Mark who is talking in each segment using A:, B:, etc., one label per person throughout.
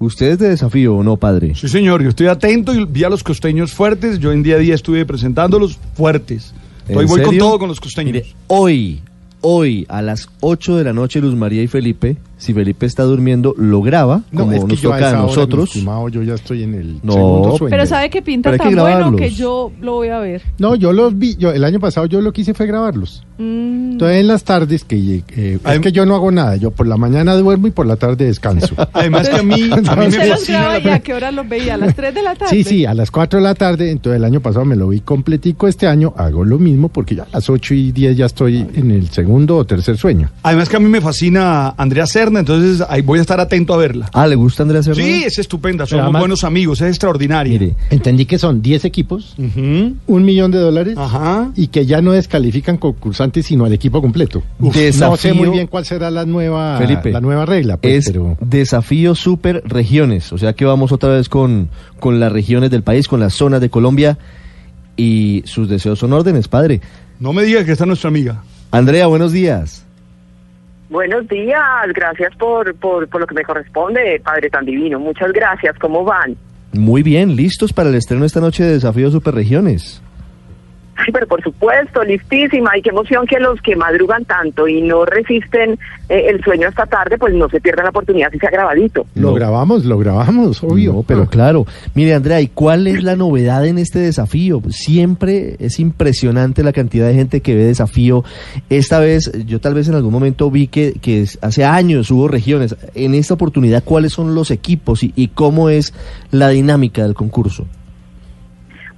A: ¿Usted es de desafío o no, padre?
B: Sí, señor, yo estoy atento y vi a los costeños fuertes. Yo en día a día estuve presentándolos fuertes. Hoy voy con todo con los costeños.
A: Mire, hoy, hoy a las 8 de la noche, Luz María y Felipe, si Felipe está durmiendo, lo graba, como
C: es que
A: nos
C: yo
A: toca a
C: mi
A: nosotros.
C: estimado, yo ya estoy en el
A: No,
C: segundo sueño.
D: Pero sabe que pinta
A: hay que
D: tan bueno que yo lo voy a ver.
C: No, yo los vi, yo el año pasado yo lo que hice fue grabarlos.
D: Mm,
C: Entonces en las tardes que eh, es que yo no hago nada, yo por la mañana duermo y por la tarde descanso.
B: Además que a mí, a mí me
D: ¿Usted los graba y a qué hora los veía? ¿A las 3 de la tarde?
C: Sí, sí, a las 4 de la tarde, entonces el año pasado me lo vi completico, este año hago lo mismo porque ya a las 8 y 10 ya estoy en el segundo o tercer sueño.
B: Además que a mí me fascina Andrea Serna, entonces ahí voy a estar atento a verla.
A: Ah, ¿le gusta Andrea Serrano?
B: Sí, es estupenda,
C: además-
B: buenos amigos, es extraordinaria.
A: Mire,
C: Entendí que son 10 equipos, un millón de dólares
B: Ajá.
C: y que ya no descalifican concursantes sino al equipo completo. no sé
A: desafío-
C: muy bien cuál será la nueva,
A: Felipe,
C: la nueva regla, pues,
A: es
C: pero...
A: desafío super regiones. O sea que vamos otra vez con, con las regiones del país, con las zonas de Colombia. Y sus deseos son órdenes, padre.
B: No me diga que está nuestra amiga.
A: Andrea, buenos días.
E: Buenos días, gracias por, por, por lo que me corresponde, Padre tan divino. Muchas gracias, ¿cómo van?
A: Muy bien, listos para el estreno esta noche de Desafío Super Regiones.
E: Ay, pero por supuesto, listísima. Y qué emoción que los que madrugan tanto y no resisten eh, el sueño hasta tarde, pues no se pierdan la oportunidad si sea grabadito.
C: Lo
A: No.
C: grabamos, lo grabamos, obvio.
A: No, pero claro. Mire, Andrea, ¿y cuál es la novedad en este desafío? Siempre es impresionante la cantidad de gente que ve desafío. Esta vez, yo tal vez en algún momento vi que, hace años hubo regiones. En esta oportunidad, ¿cuáles son los equipos y, y cómo es la dinámica del concurso?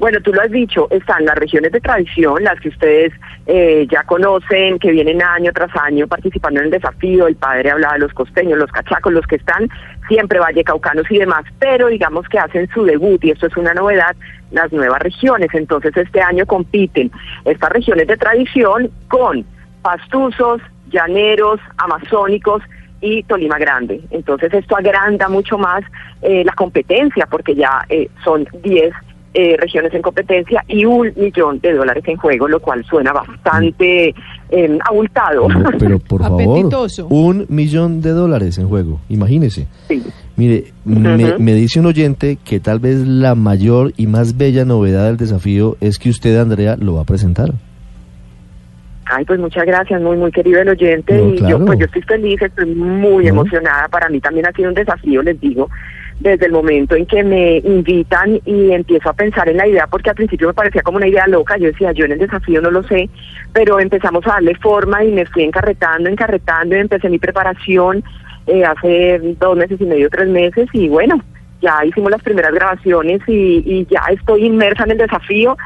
E: Bueno, tú lo has dicho, están las regiones de tradición, las que ustedes eh, ya conocen, que vienen año tras año participando en el desafío. El padre hablaba de los costeños, los cachacos, los que están siempre vallecaucanos y demás, pero digamos que hacen su debut, y esto es una novedad, las nuevas regiones. Entonces, este año compiten estas regiones de tradición con pastuzos, llaneros, amazónicos y Tolima Grande. Entonces esto agranda mucho más eh, la competencia porque ya eh, son 10 eh, regiones en competencia y un millón de dólares en juego, lo cual suena bastante eh, abultado.
A: No, pero por favor, un millón de dólares en juego, imagínese.
E: Sí.
A: Mire, me, me dice un oyente que tal vez la mayor y más bella novedad del desafío es que usted, Andrea, lo va a presentar.
E: Ay, pues muchas gracias, muy, muy querido el oyente.
A: No,
E: y
A: claro.
E: yo, pues yo estoy feliz, estoy muy
A: No.
E: emocionada. Para mí también ha sido un desafío, les digo, desde el momento en que me invitan y empiezo a pensar en la idea, porque al principio me parecía como una idea loca. Yo decía, yo en el desafío no lo sé, pero empezamos a darle forma y me fui encarretando, encarretando y empecé mi preparación eh, hace dos meses y medio, tres meses. Y bueno, ya hicimos las primeras grabaciones y, y ya estoy inmersa en el desafío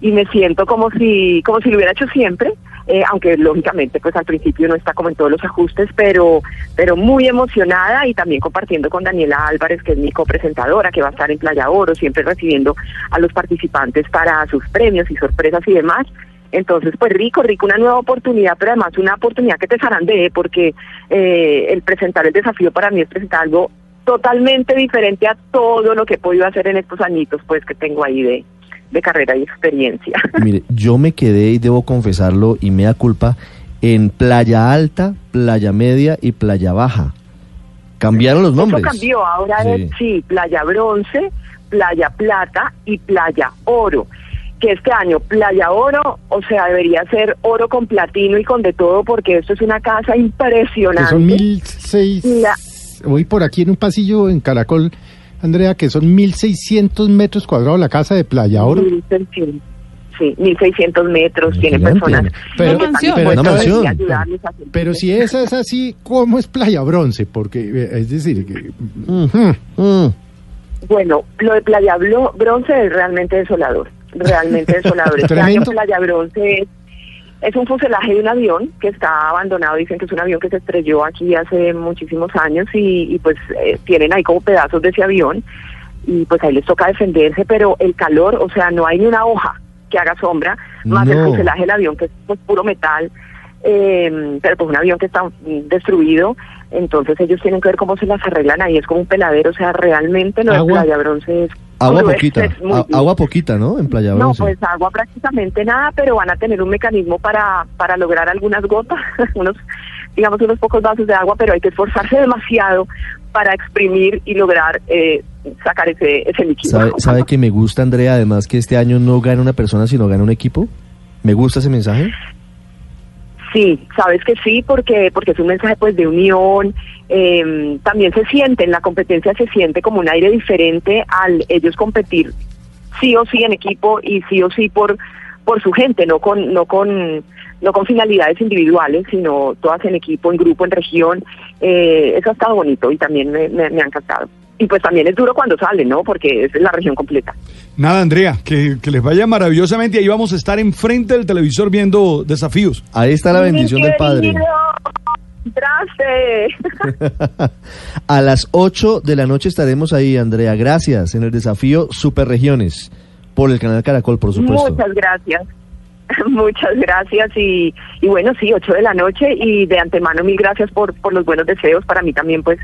E: y me siento como si como si lo hubiera hecho siempre eh, aunque lógicamente pues al principio no está como en todos los ajustes pero pero muy emocionada y también compartiendo con Daniela Álvarez que es mi copresentadora que va a estar en Playa Oro siempre recibiendo a los participantes para sus premios y sorpresas y demás. Entonces, pues rico, rico, una nueva oportunidad, pero además una oportunidad que te zarandee, porque eh, el presentar el desafío para mí es presentar algo totalmente diferente a todo lo que he podido hacer en estos añitos, pues que tengo ahí de, de carrera y experiencia.
A: Mire, yo me quedé, y debo confesarlo, y me da culpa, en Playa Alta, Playa Media y Playa Baja. Cambiaron los nombres.
E: Eso cambió, ahora
A: Sí.
E: es, sí, Playa Bronce, Playa Plata y Playa Oro. Que este año Playa Oro, o sea, debería ser oro con platino y con de todo, porque esto es una casa
C: Que
E: impresionante.
C: son mil seis...
E: La-
C: Voy por aquí en un pasillo en Caracol, Andrea, que son mil seiscientos metros cuadrados la casa de Playa Oro.
E: 1600, Sí, 1600 metros, tiene personas
C: Pero-
E: que
D: mansión.
A: Una mansión.
C: si esa es así, ¿cómo es Playa Bronce? Porque, eh, es decir, que,
A: Mm,
C: hmm,
A: mm.
E: Bueno, lo de Playa Bronce es realmente desolador, realmente desolador. Este año. Playa Bronce es, es un fuselaje de un avión que está abandonado, dicen que es un avión que se estrelló aquí hace muchísimos años y, y, pues eh, tienen ahí como pedazos de ese avión y pues ahí les toca defenderse, pero el calor, o sea, no hay ni una hoja que haga sombra, más el fuselaje del avión que es pues, puro metal, eh, pero pues un avión que está destruido, entonces ellos tienen que ver cómo se las arreglan ahí, es como un peladero, o sea, realmente lo de
C: Agua.
E: Playa Bronce es...
A: Agua poquita,
E: es muy
A: a- agua poquita, ¿no? En Playa
E: no, pues agua prácticamente nada, pero van a tener un mecanismo para, para lograr algunas gotas, unos digamos, unos pocos vasos de agua, pero hay que esforzarse demasiado para exprimir y lograr eh, sacar ese, ese líquido.
A: ¿Sabe, ¿Sabe que me gusta, Andrea, además que este año no gana una persona, sino gana un equipo? ¿Me gusta ese mensaje?
E: Sí, sabes que sí, porque porque es un mensaje pues de unión. eh, también se siente en la competencia se siente como un aire diferente al ellos competir sí o sí en equipo y sí o sí por por su gente, no con no con no con finalidades individuales, sino todas en equipo, en grupo, en región. Eh, eso ha estado bonito y también me, me, me ha encantado. Y pues también es duro cuando salen, ¿no? Porque es la región completa.
B: Nada, Andrea, que, que les vaya maravillosamente y ahí vamos a estar enfrente del televisor viendo desafíos.
A: Ahí está la bendición del Padre. A las 8 de la noche estaremos ahí, Andrea. Gracias en el desafío Superregiones por el canal Caracol, por supuesto.
E: Muchas gracias. Muchas gracias y, y bueno, sí, 8 de la noche y de antemano mil gracias por, por los buenos deseos. Para mí también pues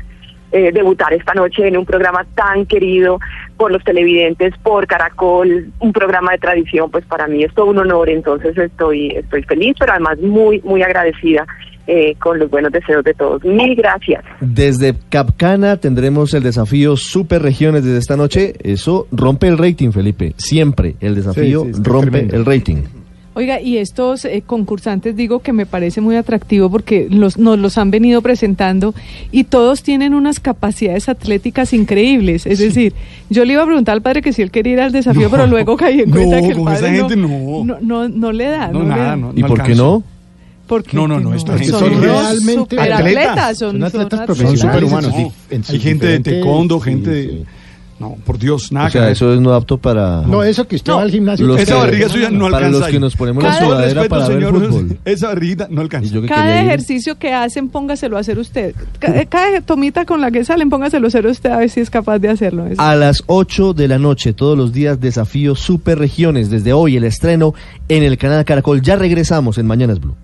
E: eh, debutar esta noche en un programa tan querido por los televidentes, por Caracol, un programa de tradición, pues para mí es todo un honor, entonces estoy, estoy feliz, pero además muy, muy agradecida eh, con los buenos deseos de todos. Mil gracias.
A: Desde Capcana tendremos el desafío Superregiones desde esta noche. Eso rompe el rating, Felipe. Siempre el desafío
C: Sí, sí, está
A: rompe
C: tremendo.
A: el rating.
D: Oiga, y estos eh, concursantes digo que me parece muy atractivo porque los, nos los han venido presentando y todos tienen unas capacidades atléticas increíbles. Es decir, yo le iba a preguntar al padre que si él quería ir al desafío,
B: No,
D: pero luego caí en
B: no,
D: cuenta que el padre
B: esa
D: no,
B: gente no.
D: no, no, no le da.
B: No,
D: le
B: nada,
D: da.
B: no.
A: ¿Y por qué no?
D: Porque
B: No, no, no, esta gente
D: son
C: realmente
B: atletas.
D: son,
C: Son atletas profesionales.
B: Son superhumanos. Hay gente de taekwondo,
C: sí,
B: gente de... No, por Dios, nada
A: O sea,
B: que
A: eso es no apto para...
C: No, eso que usted
D: No.
C: va al gimnasio.
A: Los
B: Esa
A: que-
B: barriga suya no
A: para
B: alcanza
A: los que nos ponemos la
D: Cada-
B: todo
A: sudadera
B: respeto,
A: para ver
B: señor,
A: fútbol.
B: esa barriguita no alcanza.
A: Que
D: Cada
A: ir-
D: ejercicio que hacen, póngaselo a hacer usted. Ca- Cada, tomita con la que salen, póngaselo a hacer usted a ver si es capaz de hacerlo.
A: A las 8 de la noche, todos los días, desafío Superregiones. Desde hoy, el estreno en el canal Caracol. Ya regresamos en Mañanas Blue.